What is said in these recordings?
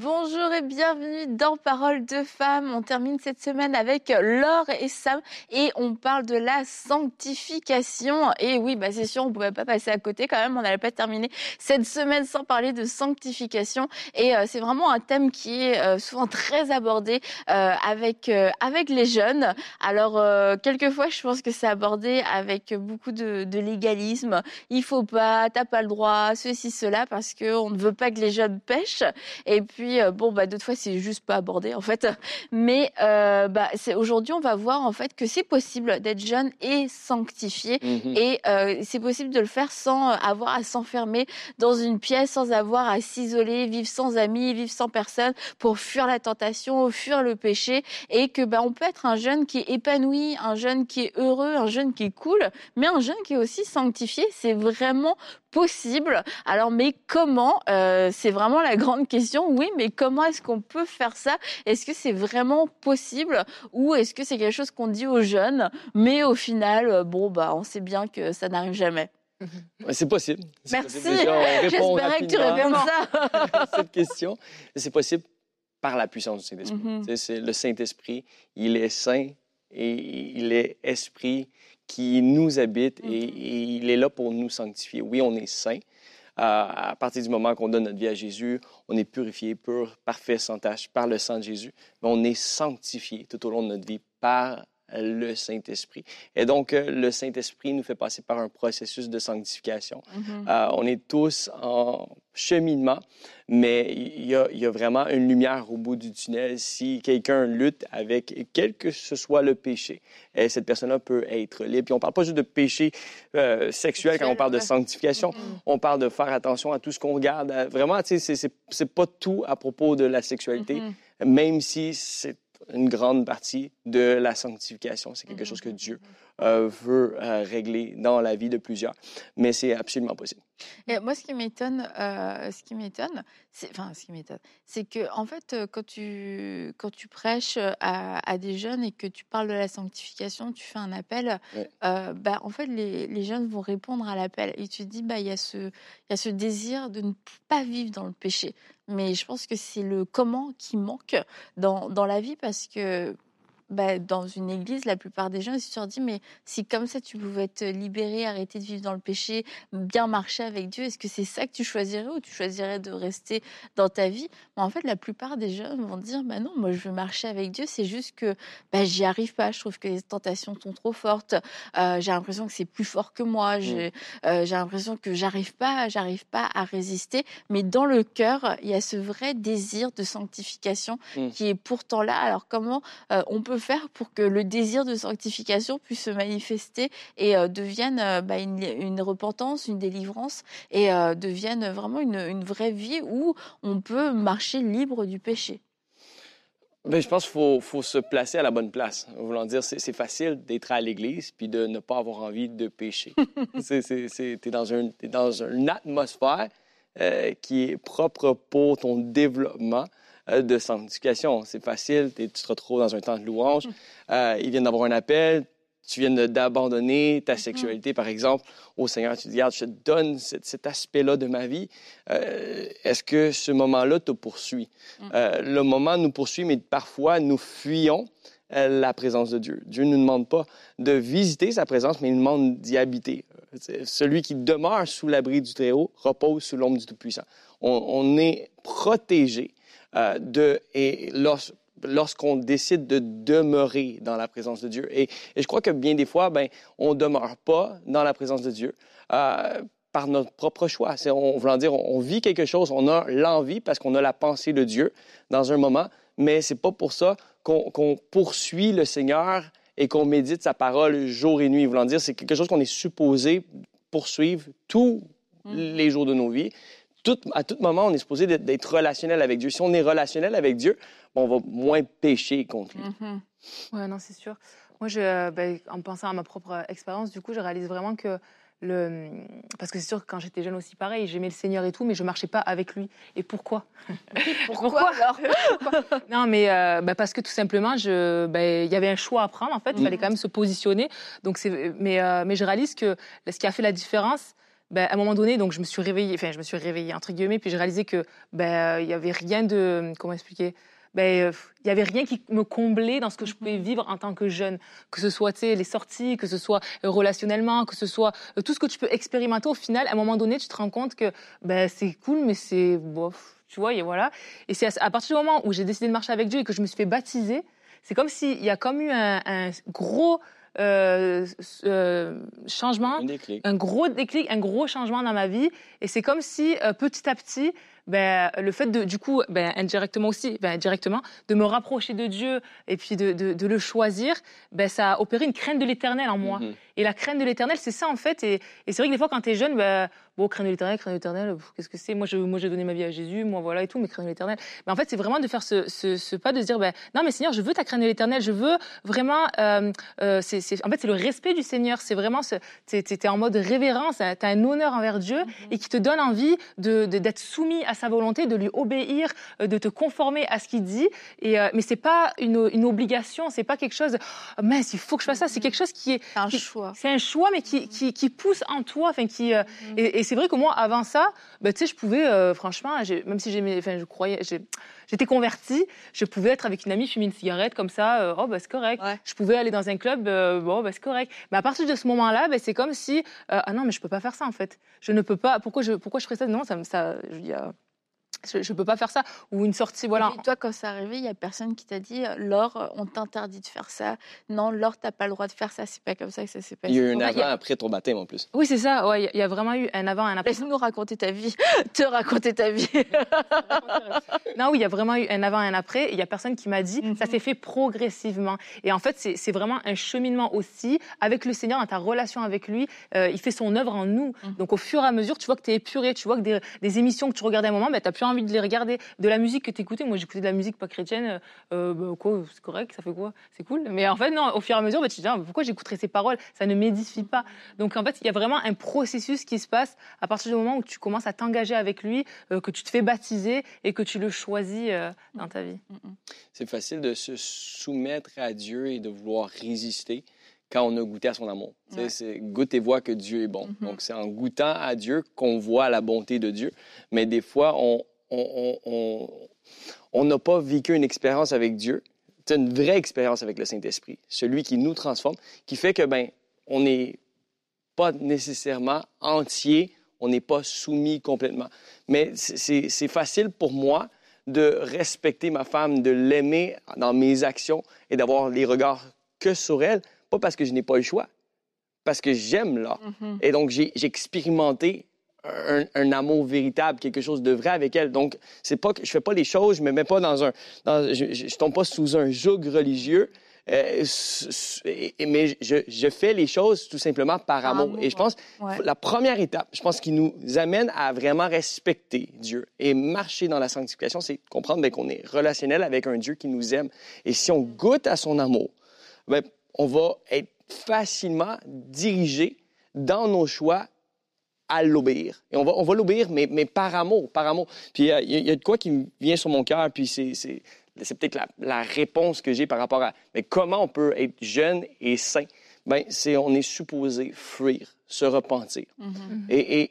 Bonjour et bienvenue dans Parole de femmes. On termine cette semaine avec Laure et Sam et on parle de la sanctification. Et oui, bah c'est sûr, on pouvait pas passer à côté quand même. On n'allait pas terminer cette semaine sans parler de sanctification. Et euh, c'est vraiment un thème qui est euh, souvent très abordé euh, avec avec les jeunes. Alors quelquefois, je pense que c'est abordé avec beaucoup de, de légalisme. Il faut pas, t'as pas le droit, ceci, cela, parce que on ne veut pas que les jeunes pêchent. Et puis puis, euh, bon, bah, d'autres fois, c'est juste pas abordé, en fait. Mais euh, bah, aujourd'hui, on va voir, en fait, que c'est possible d'être jeune et sanctifié. Mhm. Et euh, c'est possible de le faire sans avoir à s'enfermer dans une pièce, sans avoir à s'isoler, vivre sans amis, vivre sans personne pour fuir la tentation, fuir le péché. Et que bah, on peut être un jeune qui est épanoui, un jeune qui est heureux, un jeune qui est cool, mais un jeune qui est aussi sanctifié. C'est vraiment possible. Alors, mais comment euh, C'est vraiment la grande question. Oui, mais comment est-ce qu'on peut faire ça? Est-ce que c'est vraiment possible? Ou est-ce que c'est quelque chose qu'on dit aux jeunes, mais au final, euh, bon, bah, on sait bien que ça n'arrive jamais. C'est possible. Merci. J'espérais que tu réponds ça. cette question. C'est possible par la puissance du Saint-Esprit. Mhm. C'est le Saint-Esprit, il est saint et il est esprit qui nous habite et, il est là pour nous sanctifier. Oui, on est saint. Euh, à partir du moment qu'on donne notre vie à Jésus, on est purifié, pur, parfait, sans tâche par le sang de Jésus. Mais on est sanctifié tout au long de notre vie par le Saint-Esprit. Et donc, euh, le Saint-Esprit nous fait passer par un processus de sanctification. Mm-hmm. Euh, on est tous en cheminement, mais il y, a, il y, a, vraiment une lumière au bout du tunnel si quelqu'un lutte avec quel que ce soit le péché. Et cette personne-là peut être libre. Puis on parle pas juste de péché euh, sexuel quand on parle de sanctification. Mm-hmm. On parle de faire attention à tout ce qu'on regarde. Vraiment, tu sais, c'est pas tout à propos de la sexualité, mm-hmm. même si c'est une grande partie de la sanctification. C'est quelque chose que Dieu euh, veut euh, régler dans la vie de plusieurs, mais c'est absolument possible. Et moi, ce qui m'étonne, euh, ce qui m'étonne, c'est, enfin, ce qui m'étonne, c'est que en fait, quand tu quand tu prêches à, des jeunes et que tu parles de la sanctification, tu fais un appel, bah en fait, les, les, jeunes vont répondre à l'appel et tu te dis, bah il y a ce il y a ce désir de ne pas vivre dans le péché. Mais je pense que c'est le comment qui manque dans, dans la vie parce que bah, dans une église, la plupart des gens ils se sont dit mais si comme ça tu pouvais être libéré, arrêter de vivre dans le péché, bien marcher avec Dieu, est-ce que c'est ça que tu choisirais ou tu choisirais de rester dans ta vie? Mais En fait, la plupart des gens vont dire bah non, moi je veux marcher avec Dieu, c'est juste que bah, j'y arrive pas, je trouve que les tentations sont trop fortes, euh, j'ai l'impression que c'est plus fort que moi, j'ai euh, l'impression que j'arrive pas, j'arrive pas à résister, mais dans le cœur, il y a ce vrai désir de sanctification mmh. qui est pourtant là. Alors comment euh, on peut faire pour que le désir de sanctification puisse se manifester et euh, devienne euh, bah, une, repentance, une délivrance et euh, devienne vraiment une, vraie vie où on peut marcher libre du péché. Bien, je pense qu'il faut, se placer à la bonne place. Voulant dire, c'est facile d'être à l'église puis de ne pas avoir envie de pécher. tu es dans, un, dans une atmosphère qui est propre pour ton développement. Euh, de sanctification. C'est facile, tu te retrouves dans un temps de louange, euh, ils viennent d'avoir un appel, tu viens d'abandonner ta mm-hmm. sexualité, par exemple, au Seigneur, tu te dis, regarde, je te donne cet, aspect-là de ma vie. Euh, est-ce que ce moment-là te poursuit? Mm. le moment nous poursuit, mais parfois nous fuyons la présence de Dieu. Dieu ne nous demande pas de visiter sa présence, mais il nous demande d'y habiter. Celui qui demeure sous l'abri du Très-Haut repose sous l'ombre du Tout-Puissant. On, on, est protégé euh, de, et lorsqu'on décide de demeurer dans la présence de Dieu. Et, je crois que bien des fois, ben, on ne demeure pas dans la présence de Dieu euh, par notre propre choix. On, voulant dire, on vit quelque chose, on a l'envie parce qu'on a la pensée de Dieu dans un moment, mais c'est pas pour ça qu'on poursuit le Seigneur et qu'on médite sa parole jour et nuit. Voulant dire, c'est quelque chose qu'on est supposé poursuivre tous mm. les jours de nos vies à tout moment, on est supposé d'être relationnel avec Dieu. Si on est relationnel avec Dieu, on va moins pécher contre lui. Mm-hmm. Oui, non, c'est sûr. Moi, je, ben, en pensant à ma propre expérience, du coup, je réalise vraiment que le... Parce que c'est sûr que quand j'étais jeune aussi, pareil, j'aimais le Seigneur et tout, mais je marchais pas avec lui. Et pourquoi? Pourquoi, alors? Non, mais euh, bah, parce que tout simplement, je, bah, il y avait un choix à prendre. En fait, il Mhm. fallait quand même se positionner. Donc, c'est, mais, euh, mais je réalise que ce qui a fait la différence, ben, à un moment donné, donc je me suis réveillée, enfin, je me suis réveillée entre guillemets, puis j'ai réalisé que ben, il y avait rien de, comment expliquer, ben, euh, il y avait rien qui me comblait dans ce que je pouvais vivre en tant que jeune, que ce soit les sorties, que ce soit euh, relationnellement, que ce soit euh, tout ce que tu peux expérimenter. Au final, à un moment donné, tu te rends compte que ben, c'est cool, mais c'est bof, tu vois, et voilà. Et c'est à, à partir du moment où j'ai décidé de marcher avec Dieu et que je me suis fait baptiser, c'est comme s'il y a comme eu un, un gros euh, euh, changement Un gros déclic, un gros changement dans ma vie. Et c'est comme si euh, petit à petit, ben, le fait de, du coup, ben, indirectement aussi, ben, directement, de me rapprocher de Dieu et puis de, de, de le choisir, ben, ça a opéré une crainte de l'éternel en moi. Mhm. Et la crainte de l'éternel, c'est ça en fait. Et, et c'est vrai que des fois, quand tu es jeune, ben, bon, crainte de l'éternel, crainte de l'éternel, qu'est-ce que c'est? Moi, j'ai donné ma vie à Jésus, moi, voilà et tout, mais crainte de l'éternel. Mais en fait, c'est vraiment de faire ce, ce, ce pas de se dire, ben, non, mais Seigneur, je veux ta crainte de l'éternel, je veux vraiment. euh, euh, c'est, en fait, c'est le respect du Seigneur. C'est vraiment, ce, t'es- t'es en mode révérence, tu as un honneur envers Dieu et qui te donne envie de, de- d'être soumis à sa volonté, de lui obéir, euh, de te conformer à ce qu'il dit. Et, euh, mais c'est pas une, une obligation, c'est pas quelque chose, oh, mince, il faut que je fasse ça. C'est quelque chose qui est C'est un qui- choix. c'est un choix, mais qui, qui, qui pousse en toi. Enfin, qui, euh, et, et c'est vrai que moi, avant ça, bah, tu sais, je pouvais, euh, franchement, même si j'aimais, enfin, je croyais, j'étais convertie, je pouvais être avec une amie, fumer une cigarette comme ça, oh, bah, c'est correct. Ouais. Je pouvais aller dans un club, bon, bah, c'est correct. Mais à partir de ce moment-là, bah, c'est comme si, ah non, mais je peux pas faire ça, en fait. Je ne peux pas, pourquoi je, pourquoi je ferais ça? Non, ça, me- ça, je, dis, je, je peux pas faire ça. Ou une sortie, voilà. Et toi, quand c'est arrivé, il y a personne qui t'a dit Laure, on t'interdit de faire ça. Non, Laure, t'as pas le droit de faire ça. C'est pas comme ça que ça s'est passé. Il y a eu un a- avant après ton baptême en plus. Oui, c'est ça. Ouais, il y a- il y, a vraiment eu un avant, un après. Laisse-nous raconter ta vie, te raconter ta vie. Non, oui, il y a vraiment eu un avant et un après. Il y a personne qui m'a dit, Mhm. ça s'est fait progressivement. Et en fait, c'est vraiment un cheminement aussi avec le Seigneur, dans ta relation avec lui. Euh, il fait son œuvre en nous. Mhm. Donc, au fur et à mesure, tu vois que tu es épuré. Tu vois que des, des émissions que tu regardais à un moment, ben, tu n'as plus envie de les regarder. De la musique que tu écoutais, moi, j'écoutais de la musique pas chrétienne. Euh, bah, quoi, c'est correct, ça fait quoi C'est cool. Mais en fait, non, au fur et à mesure, ben, tu te dis, ah, pourquoi j'écouterais ces paroles? Ça ne m'édifie pas. Donc, en fait, il y a vraiment un processus qui se passe à partir du moment où tu commences à t'engager avec lui, euh, que tu te fais baptiser et que tu le choisis euh, dans ta vie. C'est facile de se soumettre à Dieu et de vouloir résister quand on a goûté à son amour. Ouais. C'est goûte et vois que Dieu est bon. Mhm. Donc, c'est en goûtant à Dieu qu'on voit la bonté de Dieu. Mais des fois, on on- n'a pas vécu une expérience avec Dieu. C'est une vraie expérience avec le Saint-Esprit, celui qui nous transforme, qui fait que, ben, on n'est pas nécessairement entier, on n'est pas soumis complètement. Mais c'est- facile pour moi de respecter ma femme, de l'aimer dans mes actions et d'avoir les regards que sur elle, pas parce que je n'ai pas le choix, parce que j'aime là. Mhm. Et donc, j'ai expérimenté un, un amour véritable, quelque chose de vrai avec elle. Donc, c'est pas que je fais pas les choses, je me mets pas dans un, dans- je, je, je tombe pas sous un joug religieux. euh, mais je, je fais les choses tout simplement par amour. amour, Et je pense Ouais. la première étape, je pense, qui nous amène à vraiment respecter Dieu et marcher dans la sanctification, c'est comprendre ben, qu'on est relationnel avec un Dieu qui nous aime. Et si on goûte à son amour, ben, on va être facilement dirigé dans nos choix à l'obéir. Et on va, on va l'obéir, mais, mais par amour, par amour. Puis euh, il y, a- il y a de quoi qui me vient sur mon cœur, puis c'est, c'est, c'est peut-être la, la réponse que j'ai par rapport à mais comment on peut être jeune et saint? Ben, c'est on est supposé fuir, se repentir. Mhm. Et, et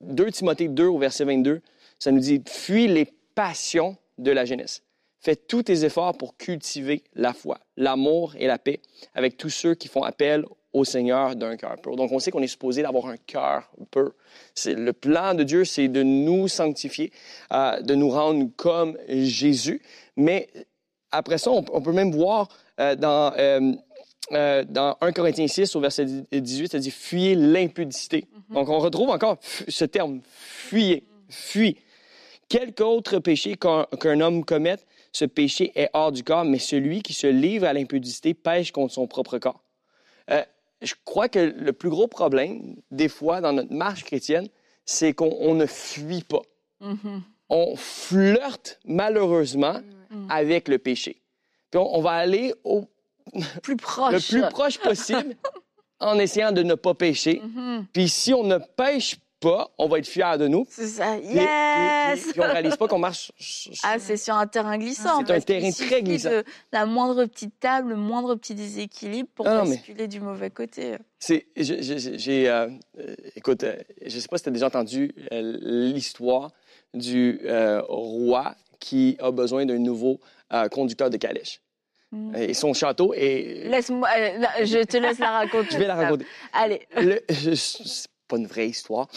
2 Timothée 2 au verset 22, ça nous dit Fuis les passions de la jeunesse. Fais tous tes efforts pour cultiver la foi, l'amour et la paix avec tous ceux qui font appel au Seigneur d'un cœur pur. Donc, on sait qu'on est supposé d'avoir un cœur pur. C'est, le plan de Dieu, c'est de nous sanctifier, euh, de nous rendre comme Jésus. Mais après ça, on, on peut même voir euh, dans, euh, dans 1 Corinthiens 6, au verset 18, ça dit Fuyez l'impudicité. Donc, on retrouve encore ce terme fuyez, fuis. Quelque autre péché qu'un homme commette, ce péché est hors du corps, mais celui qui se livre à l'impudicité pêche contre son propre corps. Euh, je crois que le plus gros problème, des fois, dans notre marche chrétienne, c'est qu'on on ne fuit pas. Mhm. On flirte malheureusement Mm. avec le péché. Puis on, on va aller au Plus proche. le plus proche possible en essayant de ne pas pécher. Mhm. Puis si on ne pêche pas, on va être fiers de nous. C'est ça. Puis- Yes! Puis, puis on réalise pas qu'on marche. sur- Ah, c'est sur un terrain glissant. C'est un terrain très glissant. De la moindre petite table, le moindre petit déséquilibre pour non, mais- basculer du mauvais côté. C'est, j'ai, euh, euh, écoute, euh, je sais pas si tu as déjà entendu euh, l'histoire du roi qui a besoin d'un nouveau conducteur de calèche. Mm. Et son château est. Laisse-moi, je te laisse la raconter. Je vais la raconter. Allez. Le- pas une vraie histoire,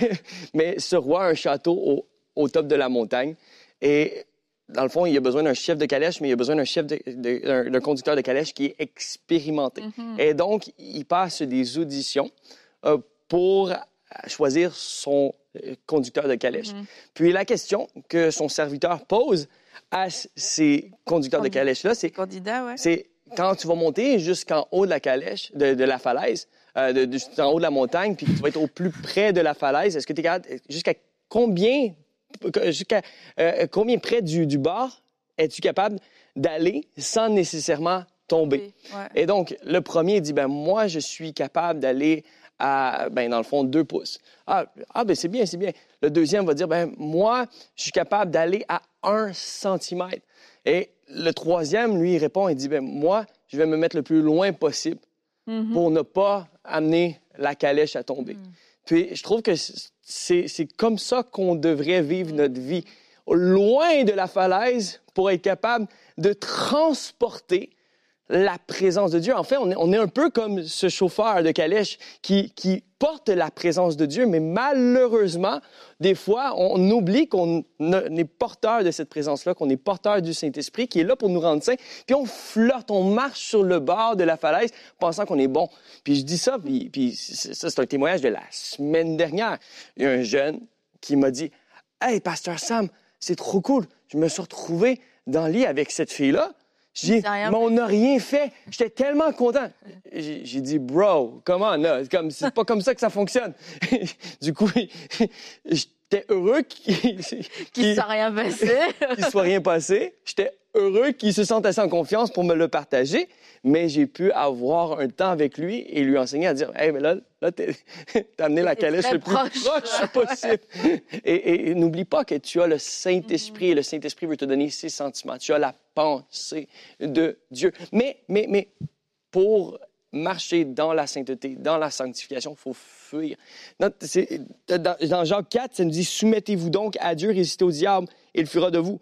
mais ce roi a un château au, au top de la montagne et dans le fond, il a besoin d'un chef de calèche, mais il a besoin d'un chef d'un, conducteur de calèche qui est expérimenté. Mhm. Et donc, il passe des auditions euh, pour choisir son euh, conducteur de calèche. Mhm. Puis la question que son serviteur pose à ces conducteurs de calèche-là, c'est Candidat, ouais. c'est quand tu vas monter jusqu'en haut de la calèche, de, de la falaise, euh, de, de- jusqu'en haut de la montagne, puis tu vas être au plus près de la falaise, est-ce que tu es capable, jusqu'à combien, jusqu'à euh, combien près du, du bord es-tu capable d'aller sans nécessairement tomber? Oui, ouais. Et donc, le premier dit, ben moi, je suis capable d'aller à, ben, dans le fond, deux pouces. Ah, ah ben c'est bien, c'est bien. Le deuxième va dire, ben moi, je suis capable d'aller à un centimètre. Et le troisième, lui, il répond, il dit, ben moi, je vais me mettre le plus loin possible Mhm. pour ne pas amener la calèche à tomber. Puis je trouve que c'est c'est comme ça qu'on devrait vivre notre vie, loin de la falaise pour être capable de transporter la présence de Dieu. En fait, on est, un peu comme ce chauffeur de calèche qui, porte la présence de Dieu, mais malheureusement, des fois, on oublie qu'on est porteur de cette présence-là, qu'on est porteur du Saint-Esprit, qui est là pour nous rendre saints. Puis on flotte, on marche sur le bord de la falaise, pensant qu'on est bon. Puis je dis ça, puis, puis ça, c'est un témoignage de la semaine dernière. Il y a un jeune qui m'a dit Hey, Pasteur Sam, c'est trop cool. Je me suis retrouvé dans le lit avec cette fille-là. J'ai mais on n'a rien fait. J'étais tellement content. J'ai j'ai dit, bro, comment là? Comme, c'est pas comme ça que ça fonctionne. du coup, j'étais heureux qu'il Qui qu'il- ne s'est rien passé. qu'il soit rien passé. J'étais heureux qu'il se sente assez en confiance pour me le partager, mais j'ai pu avoir un temps avec lui et lui enseigner à dire, hey, mais là, là, t'as amené la calèche le plus proche. proche, possible. et et- et n'oublie pas que tu as le Saint-Esprit et le Saint-Esprit veut te donner ses sentiments. Tu as la pensée de Dieu. Mais, mais, mais, pour marcher dans la sainteté, dans la sanctification, il faut fuir. Dans, c'est- dans- dans Jacques 4, ça nous dit Soumettez-vous donc à Dieu, résistez au diable, et il fuira de vous.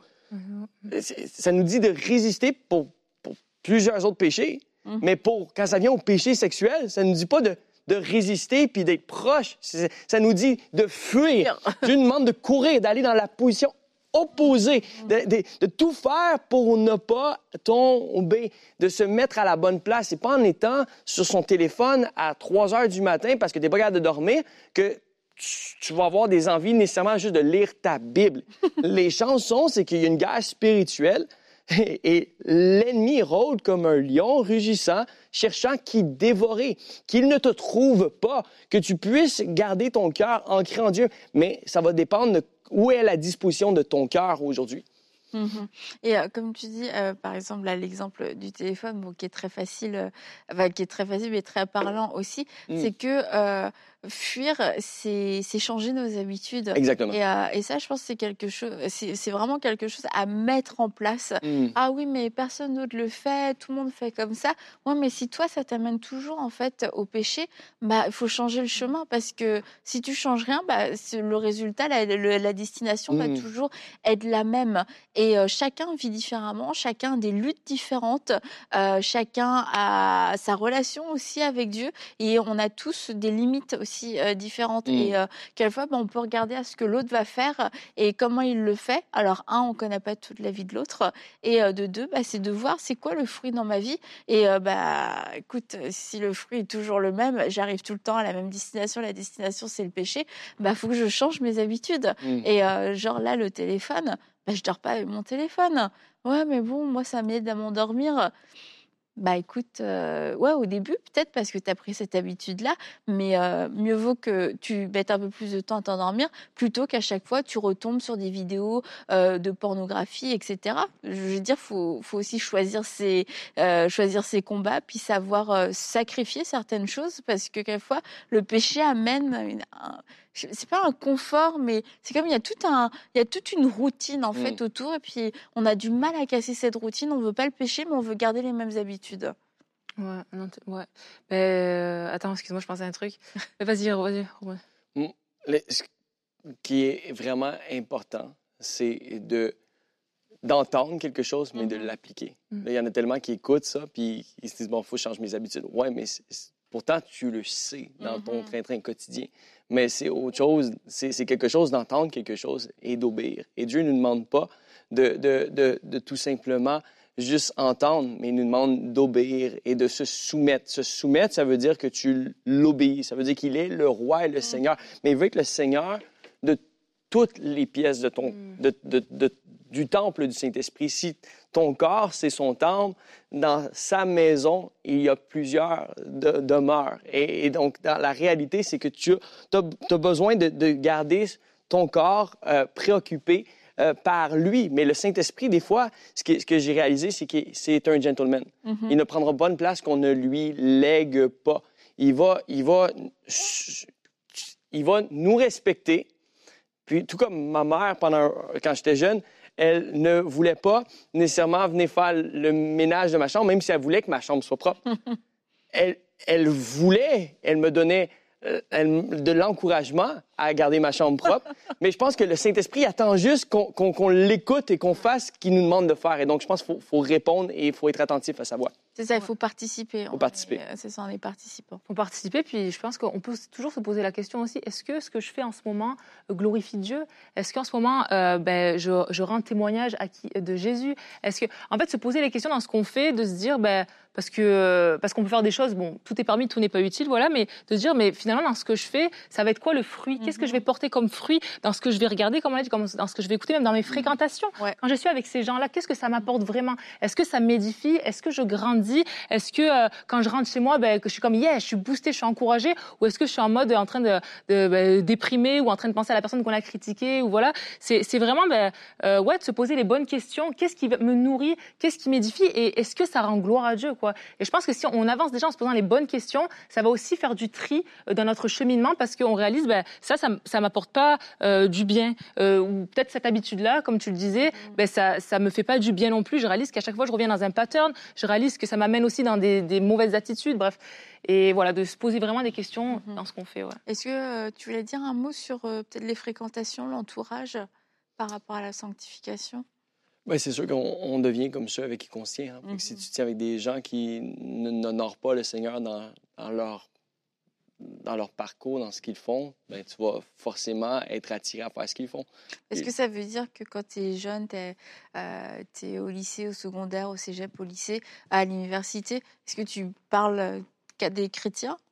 C'est- Ça nous dit de résister pour, pour plusieurs autres péchés, Mhm. mais pour quand ça vient au péché sexuel, ça ne nous dit pas de, de résister puis d'être proche. Ça nous dit de fuir. Dieu nous demande de courir, d'aller dans la position opposée, de, de- de tout faire pour ne pas tomber, de se mettre à la bonne place. C'est pas en étant sur son téléphone à 3 heures du matin parce que tu n'es pas capable de dormir que tu, tu vas avoir des envies nécessairement juste de lire ta Bible. Les chances sont, c'est qu'il y a une guerre spirituelle et, et l'ennemi rôde comme un lion rugissant, cherchant qui dévorer, qu'il ne te trouve pas, que tu puisses garder ton cœur ancré en Dieu. Mais ça va dépendre de où est la disposition de ton cœur aujourd'hui? Mhm. Et euh, comme tu dis, euh, par exemple, là, l'exemple du téléphone, bon, qui est très facile, euh, enfin, qui est très facile mais très parlant aussi, Mm. c'est que fuir, c'est changer nos habitudes. Exactement. Et, euh, et ça, je pense, c'est quelque chose, c'est vraiment quelque chose à mettre en place. Mm. Ah oui, mais personne d'autre le fait, tout le monde fait comme ça. Ouais, mais si toi, ça t'amène toujours en fait au péché, bah il faut changer le chemin parce que si tu changes rien, bah le résultat, la, le- la destination va Mm. toujours être la même. Et euh, chacun vit différemment, chacun a des luttes différentes, euh, chacun a sa relation aussi avec Dieu et on a tous des limites aussi euh, différentes. Mm. Et euh, quelquefois, bah, on peut regarder à ce que l'autre va faire et comment il le fait. Alors, un, on connaît pas toute la vie de l'autre. Et euh, de deux, bah, c'est de voir c'est quoi le fruit dans ma vie. Et euh, bah, écoute, si le fruit est toujours le même, j'arrive tout le temps à la même destination. La destination, c'est le péché. Bah, faut que je change mes habitudes. Mm. Et euh, genre là, le téléphone, bah, je dors pas avec mon téléphone. Ouais, mais bon, moi, ça m'aide à m'endormir. Bah écoute, ouais, au début, peut-être parce que tu as pris cette habitude-là, mais mieux vaut que tu mettes un peu plus de temps à t'endormir plutôt qu'à chaque fois tu retombes sur des vidéos de pornographie, etc. Je veux dire, faut, faut aussi choisir ses, choisir ses combats, puis savoir sacrifier certaines choses parce que quelquefois le péché amène c'est pas un confort, mais c'est comme il y a tout un, il y a toute une routine en fait mm. autour, et puis on a du mal à casser cette routine. On veut pas le pécher, mais on veut garder les mêmes habitudes. Ouais, non, ouais. Euh, attends, excuse-moi, je pensais à un truc. vas-y, vas-y. Mm, ce qui est vraiment important, c'est de d'entendre quelque chose, mais de mm-hmm. l'appliquer. Mm. Il y en a tellement qui écoutent ça, puis ils se disent, bon, il faut changer mes habitudes. Ouais, mais pourtant, tu le sais dans ton mm-hmm. train-train quotidien mais c'est autre chose. C'est quelque chose d'entendre quelque chose et d'obéir. Et Dieu ne nous demande pas de, de, de, de, tout simplement juste entendre, mais il nous demande d'obéir et de se soumettre. Se soumettre, ça veut dire que tu l'obéis. Ça veut dire qu'il est le roi et le mm. Seigneur. Mais il veut être le Seigneur de toutes les pièces de ton, mm. de, du temple du Saint-Esprit. Si ton corps, c'est son temple, dans sa maison, il y a plusieurs demeures. Et, donc, dans la réalité, c'est que tu as, besoin de, garder ton corps euh, préoccupé euh, par lui. Mais le Saint-Esprit, des fois, ce que, ce que j'ai réalisé, c'est que c'est un gentleman. Mm-hmm. Il ne prendra pas une place qu'on ne lui lègue pas. Il va, il va, il va nous respecter. Puis, tout comme ma mère, pendant, quand j'étais jeune, elle ne voulait pas nécessairement venir faire le ménage de ma chambre, même si elle voulait que ma chambre soit propre. elle, elle voulait, elle me donnait euh, de l'encouragement à garder ma chambre propre. Mais je pense que le Saint-Esprit attend juste qu'on l'écoute et qu'on fasse ce qu'il nous demande de faire. Et donc, je pense qu'il faut, faut, répondre et il faut être attentif à sa voix. C'est ça, il faut participer. Il faut participer. Euh, c'est ça, on est participant. Il faut participer, puis je pense qu'on peut toujours se poser la question aussi, est-ce que ce que je fais en ce moment glorifie Dieu? Est-ce qu'en ce moment, euh, ben, je, je, rends témoignage à qui, de Jésus? Est-ce que, en fait, se poser les questions dans ce qu'on fait, de se dire, ben, parce que parce qu'on peut faire des choses, bon, tout est permis, tout n'est pas utile, voilà, mais de se dire, mais finalement, dans ce que je fais, ça va être quoi le fruit? Qu'est-ce que je vais mhm. porter comme fruit dans ce que je vais regarder, comme on a dit, dans ce que je vais écouter, même dans mes mhm. fréquentations? Quand je suis avec ces gens-là, qu'est-ce que ça m'apporte vraiment? Est-ce que ça m'édifie? Est-ce que je grandis? Est-ce que euh, quand je rentre chez moi, ben, que je suis comme, yeah, je suis boostée, je suis encouragée? Ou est-ce que je suis en mode en train de, de ben, déprimer ou en train de penser à la personne qu'on a critiquée ou voilà? C'est vraiment, ben, euh, ouais, de se poser les bonnes questions. Qu'est-ce qui me nourrit? Qu'est-ce qui m'édifie? Et est-ce que ça rend gloire à Dieu quoi? Et je pense que si on avance déjà en se posant les bonnes questions, ça va aussi faire du tri euh, dans notre cheminement parce qu'on réalise, ben, ça, ça, ça m'apporte pas du bien. ou peut-être cette habitude-là, comme tu le disais, ben, ça, ça me fait pas du bien non plus. Je réalise qu'à chaque fois, je reviens dans un pattern. Je réalise que ça m'amène aussi dans des, mauvaises attitudes, bref. Et voilà, de se poser vraiment des questions mhm. dans ce qu'on fait. Est-ce que euh, tu voulais dire un mot sur euh, peut-être les fréquentations, l'entourage par rapport à la sanctification? Ben, c'est sûr qu'on devient comme ceux avec qui on se tient. Hein. Si mhm. tu tiens avec des gens qui n'honorent pas le Seigneur dans, dans leur dans leur parcours, dans ce qu'ils font, ben, tu vas forcément être attiré à faire ce qu'ils font. Est-ce que ça veut dire que quand tu es jeune, tu es, euh, au lycée, au secondaire, au cégep, au lycée, à l'université, est-ce que tu parles qu'à des chrétiens? Oui.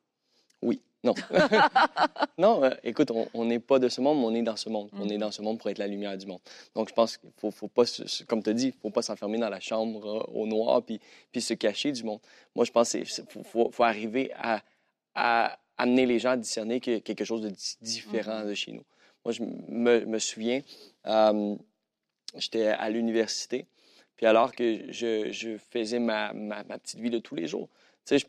Non. non, euh, écoute, on n'est pas de ce monde, mais on est dans ce monde. On est mm. dans ce monde pour être la lumière du monde. Donc, je pense qu'il faut, faut pas, comme tu dit, il ne faut pas s'enfermer dans la chambre euh, au noir puis, puis se cacher du monde. Moi, je pense qu'il faut, faut, arriver à, à amener les gens à discerner que quelque chose de différent de chez nous. Moi, je me, souviens, euh, j'étais à l'université, puis alors que je, faisais ma, petite vie de tous les jours, tu sais,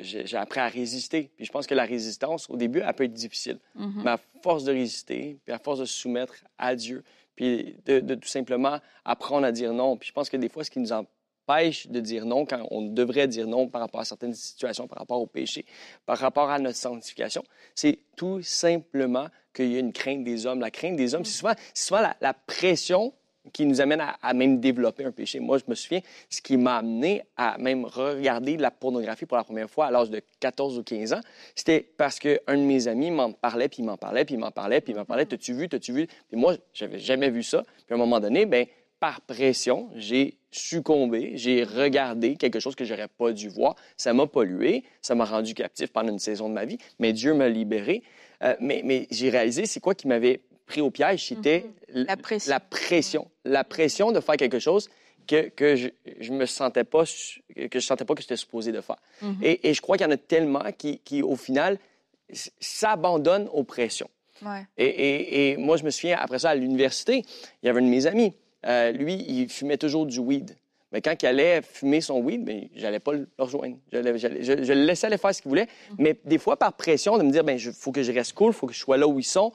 j'ai appris à résister. Puis je pense que la résistance, au début, elle peut être difficile. Mm-hmm. Mais à force de résister, puis à force de se soumettre à Dieu, puis de, de, tout simplement apprendre à dire non. Puis je pense que des fois, ce qui nous en pêche de dire non quand on devrait dire non par rapport à certaines situations, par rapport au péché, par rapport à notre sanctification. C'est tout simplement qu'il y a une crainte des hommes. La crainte des hommes, c'est souvent, souvent la, pression qui nous amène à, même développer un péché. Moi, je me souviens, ce qui m'a amené à même regarder la pornographie pour la première fois à l'âge de 14 ou 15 ans, c'était parce qu'un de mes amis m'en parlait, puis il m'en parlait, puis il m'en parlait, puis il m'en parlait, t'as-tu vu, t'as-tu vu? Puis moi, j'avais jamais vu ça. Puis à un moment donné, ben par pression, j'ai succombé, j'ai regardé quelque chose que j'aurais pas dû voir. Ça m'a pollué, ça m'a rendu captif pendant une saison de ma vie, mais Dieu m'a libéré. Euh, mais, j'ai réalisé, c'est quoi qui m'avait pris au piège, c'était mhm. La, pression. la pression. La pression de faire quelque chose que, que je, je me sentais pas, que je sentais pas que j'étais supposé de faire. Mhm. Et, et je crois qu'il y en a tellement qui, qui au final, s'abandonnent aux pressions. Ouais. Et, et- et moi, je me souviens, après ça, à l'université, il y avait un de mes amis. Euh, lui, il fumait toujours du weed. Mais quand il allait fumer son weed, ben, j'allais pas le rejoindre. Je, je le laissais aller faire ce qu'il voulait. Mais des fois, par pression, de me dire, ben, il faut que je reste cool, il faut que je sois là où ils sont,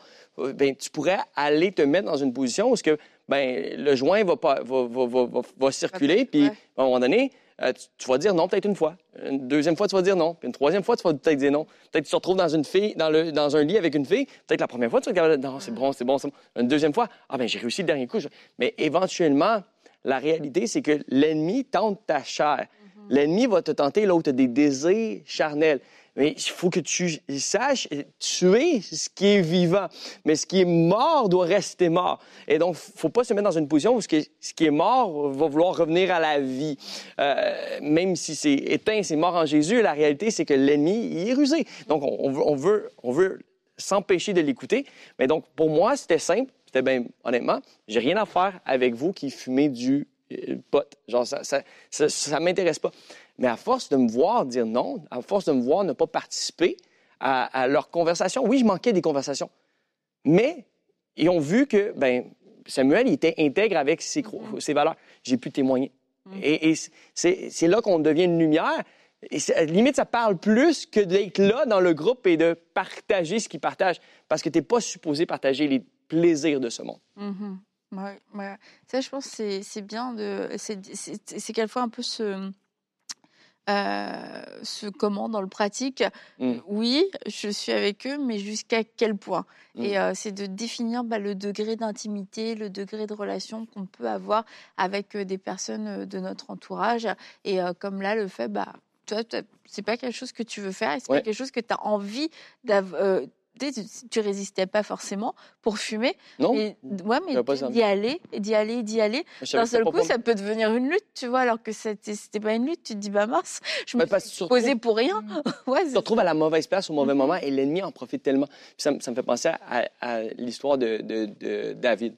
ben, tu pourrais aller te mettre dans une position où ce que, ben, le joint va, pas, va, va, va, circuler, Ouais. puis à un moment donné, euh, tu, tu vas dire non peut-être une fois. Une deuxième fois, tu vas dire non. Puis une troisième fois, tu vas peut-être dire non. Peut-être que tu te retrouves dans une fille, dans, le, dans un lit avec une fille. Peut-être la première fois, tu vas dire non, c'est bon, c'est bon, c'est bon. Une deuxième fois, ah ben j'ai réussi le dernier coup. Je- Mais éventuellement, la réalité, c'est que l'ennemi tente ta chair. L'ennemi va te tenter as des désirs charnels. Mais il faut que tu saches tuer ce qui est vivant. Mais ce qui est mort doit rester mort. Et donc, faut pas se mettre dans une position où ce qui est, mort va vouloir revenir à la vie. Euh, même si c'est éteint, c'est mort en Jésus, la réalité, c'est que l'ennemi, il est rusé. Donc, on veut s'empêcher de l'écouter. Mais donc, pour moi, c'était simple. C'était bien, honnêtement, j'ai rien à faire avec vous qui fumez du euh, pot. Genre, ça, ça, ça, ça m'intéresse pas. Mais à force de me voir dire non, à force de me voir ne pas participer à, à leur conversation, oui, je manquais des conversations. Mais ils ont vu que, ben, Samuel, il était intègre avec ses, cro- ses valeurs. J'ai pu témoigner. Et, et c'est là qu'on devient une lumière. Et limite, ça parle plus que d'être là dans le groupe et de partager ce qu'ils partagent. Parce que tu n'es pas supposé partager les plaisirs de ce monde. Mhm. Ouais, ouais. Ça, je pense que c'est- bien de. C'est quelquefois un peu ce. Euh, ce comment dans le pratique. Mm. Oui, je suis avec eux, mais jusqu'à quel point? Mm. Et euh, c'est de définir bah, le degré d'intimité, le degré de relation qu'on peut avoir avec euh, des personnes euh, de notre entourage. Et euh, comme là, le fait, bah, toi, c'est pas quelque chose que tu veux faire, c'est Ouais. pas quelque chose que tu as envie d'avoir. Tu, tu résistais pas forcément pour fumer, Non? et, ouais, mais d'y aller, et d'y aller, d'y aller. D'un seul coup, ça peut devenir une lutte, tu vois, alors que c'était pas une lutte. Tu te dis, bah mince, je me suis surtout- posée pour rien. ouais, tu te retrouves à la mauvaise place au mauvais Mhm. moment et l'ennemi en profite tellement. Puis ça, me- ça me fait penser à, à l'histoire de, de- de David.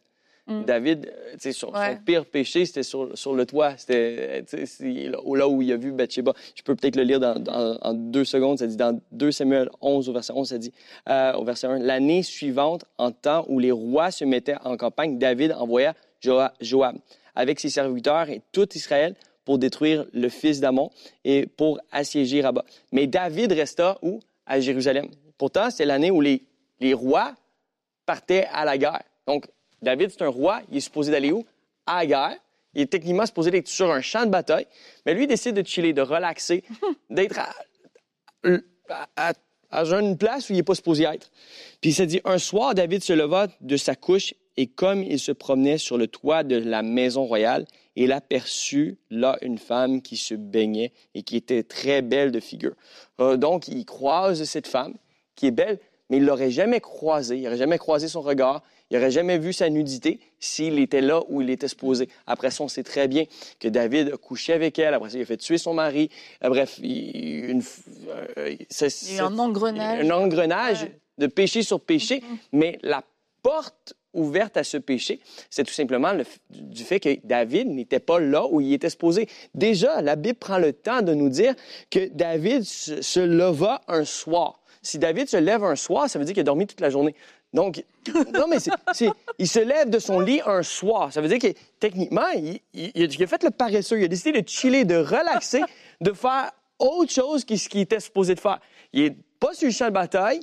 Mm. David, euh, son, pire péché, c'était sur, sur le toit. C'était c'est là où il a vu Bathsheba. Je peux peut-être le lire dans, dans- en deux secondes. Ça dit dans 2 Samuel 11, au verset 11, ça dit, euh, au verset 1, L'année suivante, en temps où les rois se mettaient en campagne, David envoya Joa- Joab avec ses serviteurs et tout Israël pour détruire le fils d'Amon et pour assiéger Rabat. Mais David resta où? À Jérusalem. Pourtant, c'est l'année où les, les rois partaient à la guerre. Donc, David, c'est un roi, il est supposé d'aller où? À la guerre. Il est techniquement supposé d'être sur un champ de bataille, mais lui, il décide de chiller, de relaxer, d'être à, à- à- à une place où il n'est pas supposé être. Puis il s'est dit, un soir, David se leva de sa couche et comme il se promenait sur le toit de la maison royale, il aperçut là une femme qui se baignait et qui était très belle de figure. Euh, donc, il croise cette femme qui est belle, mais il l'aurait jamais croisée, il n'aurait jamais croisé son regard, il n'aurait jamais vu sa nudité s'il était là où il était supposé. Après ça, on sait très bien que David a couché avec elle, après ça, il a fait tuer son mari. Euh, bref, il, une, euh, ça- Il y a eu un engrenage. un engrenage Ouais. de péché sur péché, Mhm. mais la porte ouverte à ce péché, c'est tout simplement le du fait que David n'était pas là où il était supposé. Déjà, la Bible prend le temps de nous dire que David se, se leva un soir. Si David se lève un soir, ça veut dire qu'il a dormi toute la journée. Donc, non, mais c'est, c'est- il se lève de son lit un soir. Ça veut dire que techniquement, il, il- il a fait le paresseux. Il a décidé de chiller, de relaxer, de faire autre chose que ce qu'il était supposé de faire. Il est pas sur le champ de bataille.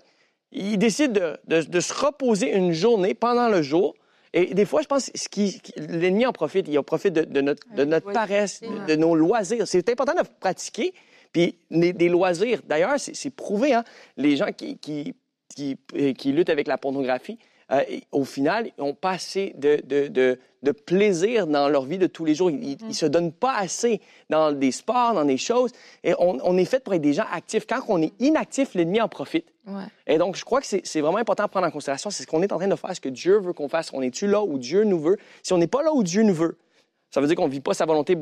Il décide de, de- de se reposer une journée pendant le jour. Et des fois, je pense que ce qui, qui- l'ennemi en profite. Il en profite de, de notre, de paresse, de, nos loisirs. C'est important de pratiquer. Puis des, des loisirs. D'ailleurs, c'est, c'est prouvé. Hein? Les gens qui, qui, qui, qui luttent avec la pornographie, euh, au final, ils n'ont pas assez de, de, de, de plaisir dans leur vie de tous les jours. Ils ne se donnent pas assez dans des sports, dans des choses. Et on, on est fait pour être des gens actifs. Quand on est inactif, l'ennemi en profite. Ouais. Et donc, je crois que c'est c'est vraiment important à prendre en considération. C'est ce qu'on est en train de faire, ce que Dieu veut qu'on fasse. On est-tu là où Dieu nous veut? Si on n'est pas là où Dieu nous veut, ça veut dire qu'on ne vit pas sa volonté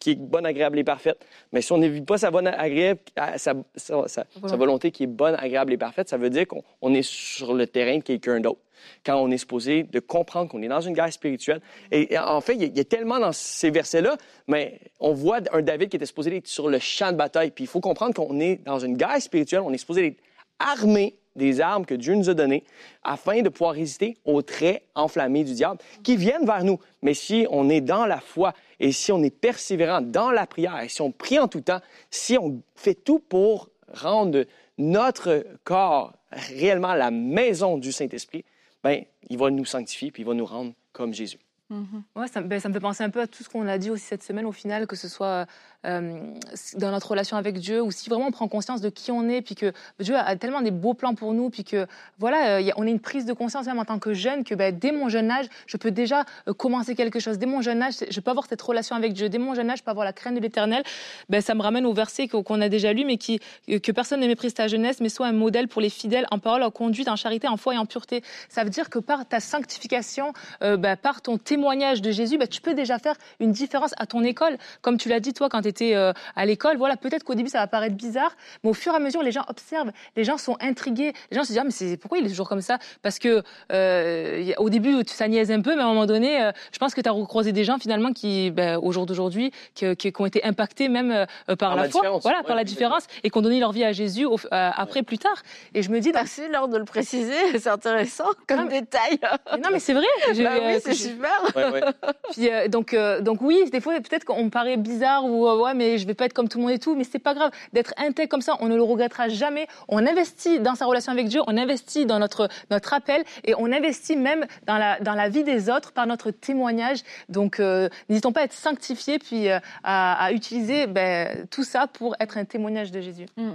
qui est bonne, agréable et parfaite. Mais si on ne vit pas sa, bonne, agréable, sa, sa- sa- sa Voilà. volonté qui est bonne, agréable et parfaite, ça veut dire qu'on on est sur le terrain de quelqu'un d'autre. quand on est supposé de comprendre qu'on est dans une guerre spirituelle. Et, en fait, il y, a, tellement dans ces versets-là, mais on voit un David qui était supposé être sur le champ de bataille. Puis il faut comprendre qu'on est dans une guerre spirituelle, on est supposé être armé des armes que Dieu nous a données afin de pouvoir résister aux traits enflammés du diable qui viennent vers nous. Mais si on est dans la foi et si on est persévérant dans la prière, si on prie en tout temps, si on fait tout pour rendre notre corps réellement la maison du Saint-Esprit, ben, il va nous sanctifier puis il va nous rendre comme Jésus. Mhm. Ouais, ça, ben, ça, me fait penser un peu à tout ce qu'on a dit aussi cette semaine au final, que ce soit euh, dans notre relation avec Dieu, ou si vraiment on prend conscience de qui on est, puis que Dieu a tellement des beaux plans pour nous, puis que voilà, euh, on a une prise de conscience même en tant que jeune, que ben, dès mon jeune âge, je peux déjà euh, commencer quelque chose. Dès mon jeune âge, je peux avoir cette relation avec Dieu. Dès mon jeune âge, je peux avoir la crainte de l'éternel. Ben, ça me ramène au verset qu'on a déjà lu, mais qui, que personne ne méprise ta jeunesse, mais soit un modèle pour les fidèles en parole, en conduite, en charité, en foi et en pureté. Ça veut dire que par ta sanctification, ben, par ton témoignage, témoignage de Jésus, bah, tu peux déjà faire une différence à ton école. Comme tu l'as dit, toi, quand tu étais euh, à l'école, voilà, peut-être qu'au début, ça va paraître bizarre, mais au fur et à mesure, les gens observent, les gens sont intrigués, les gens se disent, ah, mais c'est, pourquoi il est toujours comme ça? Parce que euh, au début, ça niaise un peu, mais à un moment donné, euh, je pense que tu as recroisé des gens, finalement, qui, ben, au jour d'aujourd'hui, qui, qui, ont été impactés même par, la, foi, voilà, par la différence, et qui ont donné leur vie à Jésus après, plus tard. Et je me dis, merci lors de le préciser, c'est intéressant comme détail. non, mais c'est vrai. Bah oui, c'est super. Puis, euh, donc, euh, donc oui, des fois, peut-être qu'on me paraît bizarre ou euh, ouais, mais je vais pas être comme tout le monde et tout, mais c'est pas grave. D'être intègre comme ça, on ne le regrettera jamais. On investit dans sa relation avec Dieu, on investit dans notre, notre appel et on investit même dans la, dans la vie des autres par notre témoignage. Donc, n'hésitons pas à être sanctifiés puis à, utiliser ben, tout ça pour être un témoignage de Jésus. Mmh.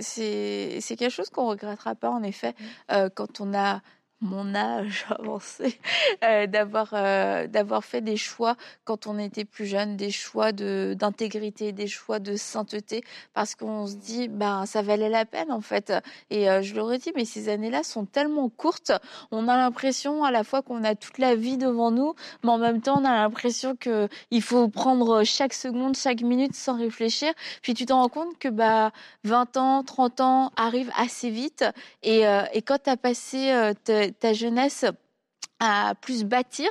C'est quelque chose qu'on regrettera pas, en effet, mmh. quand on a mon âge avancé, euh, d'avoir euh, d'avoir fait des choix quand on était plus jeune, des choix de d'intégrité, des choix de sainteté, parce qu'on se dit ben ça valait la peine en fait. Et euh, je l'aurais dit, mais ces années-là sont tellement courtes, on a l'impression à la fois qu'on a toute la vie devant nous, mais en même temps on a l'impression que il faut prendre chaque seconde, chaque minute sans réfléchir. Puis tu t'en rends compte que bah 20 ans, 30 ans arrivent assez vite, et, et quand tu as passé ta jeunesse à plus bâtir,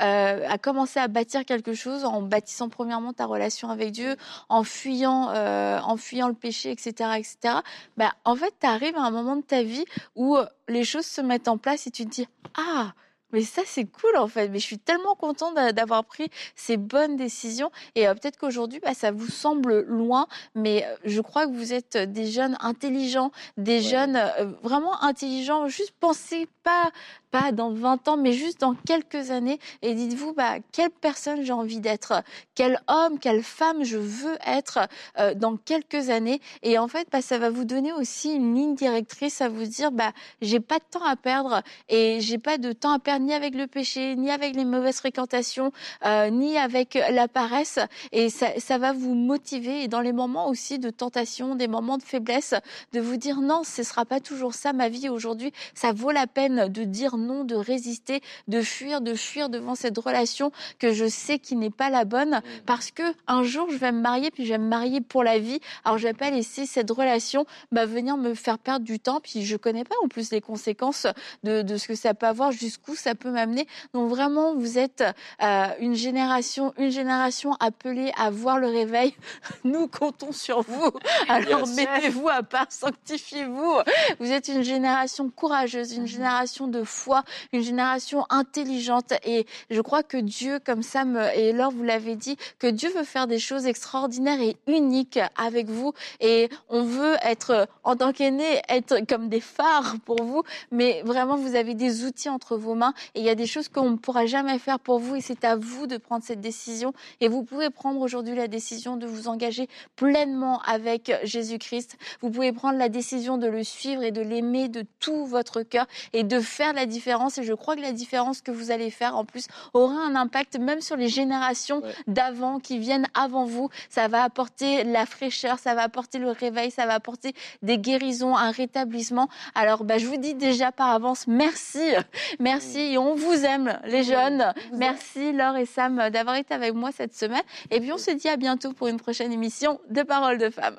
euh, à commencer à bâtir quelque chose en bâtissant premièrement ta relation avec Dieu, en fuyant, euh, en fuyant le péché, etc., etc. Bah, en fait, tu arrives à un moment de ta vie où les choses se mettent en place et tu te dis ah mais ça, c'est cool en fait. Mais je suis tellement contente d'avoir pris ces bonnes décisions. Et euh, peut-être qu'aujourd'hui, bah, ça vous semble loin, mais euh, je crois que vous êtes des jeunes intelligents, des jeunes euh, vraiment intelligents. Juste pensez pas pas dans 20 ans, mais juste dans quelques années. Et dites-vous, bah, quelle personne j'ai envie d'être, quel homme, quelle femme je veux être euh, dans quelques années? Et en fait, bah, ça va vous donner aussi une ligne directrice à vous dire, bah, j'ai pas de temps à perdre et j'ai pas de temps à perdre ni avec le péché, ni avec les mauvaises fréquentations, euh, ni avec la paresse. Et ça, ça va vous motiver. Et dans les moments aussi de tentation, des moments de faiblesse, de vous dire non, ce sera pas toujours ça ma vie aujourd'hui. Ça vaut la peine de dire non, de résister, de fuir, de fuir devant cette relation que je sais qui n'est pas la bonne, mm. parce que un jour je vais me marier, puis je vais me marier pour la vie. Alors je vais pas laisser cette relation bah, venir me faire perdre du temps, puis je connais pas en plus les conséquences de, de ce que ça peut avoir, jusqu'où ça peut m'amener. Donc vraiment, vous êtes euh, une génération, une génération appelée à voir le réveil. Nous comptons sur vous. Alors mettez-vous à part, sanctifiez-vous. Vous êtes une génération courageuse, une mm-hmm. génération de foi une génération intelligente. Et je crois que Dieu, comme Sam et Laure vous l'avez dit, que Dieu veut faire des choses extraordinaires et uniques avec vous. Et on veut être, en tant qu'aîné, être comme des phares pour vous. Mais vraiment, vous avez des outils entre vos mains et il y a des choses qu'on ne pourra jamais faire pour vous et c'est à vous de prendre cette décision. Et vous pouvez prendre aujourd'hui la décision de vous engager pleinement avec Jésus-Christ. Vous pouvez prendre la décision de le suivre et de l'aimer de tout votre cœur et de faire la différence et je crois que la différence que vous allez faire en plus aura un impact même sur les générations d'avant qui viennent avant vous. Ça va apporter la fraîcheur, ça va apporter le réveil, ça va apporter des guérisons, un rétablissement. Alors bah, je vous dis déjà par avance merci, merci et on vous aime les jeunes. Merci Laure et Sam d'avoir été avec moi cette semaine et puis on se dit à bientôt pour une prochaine émission de Paroles de femmes.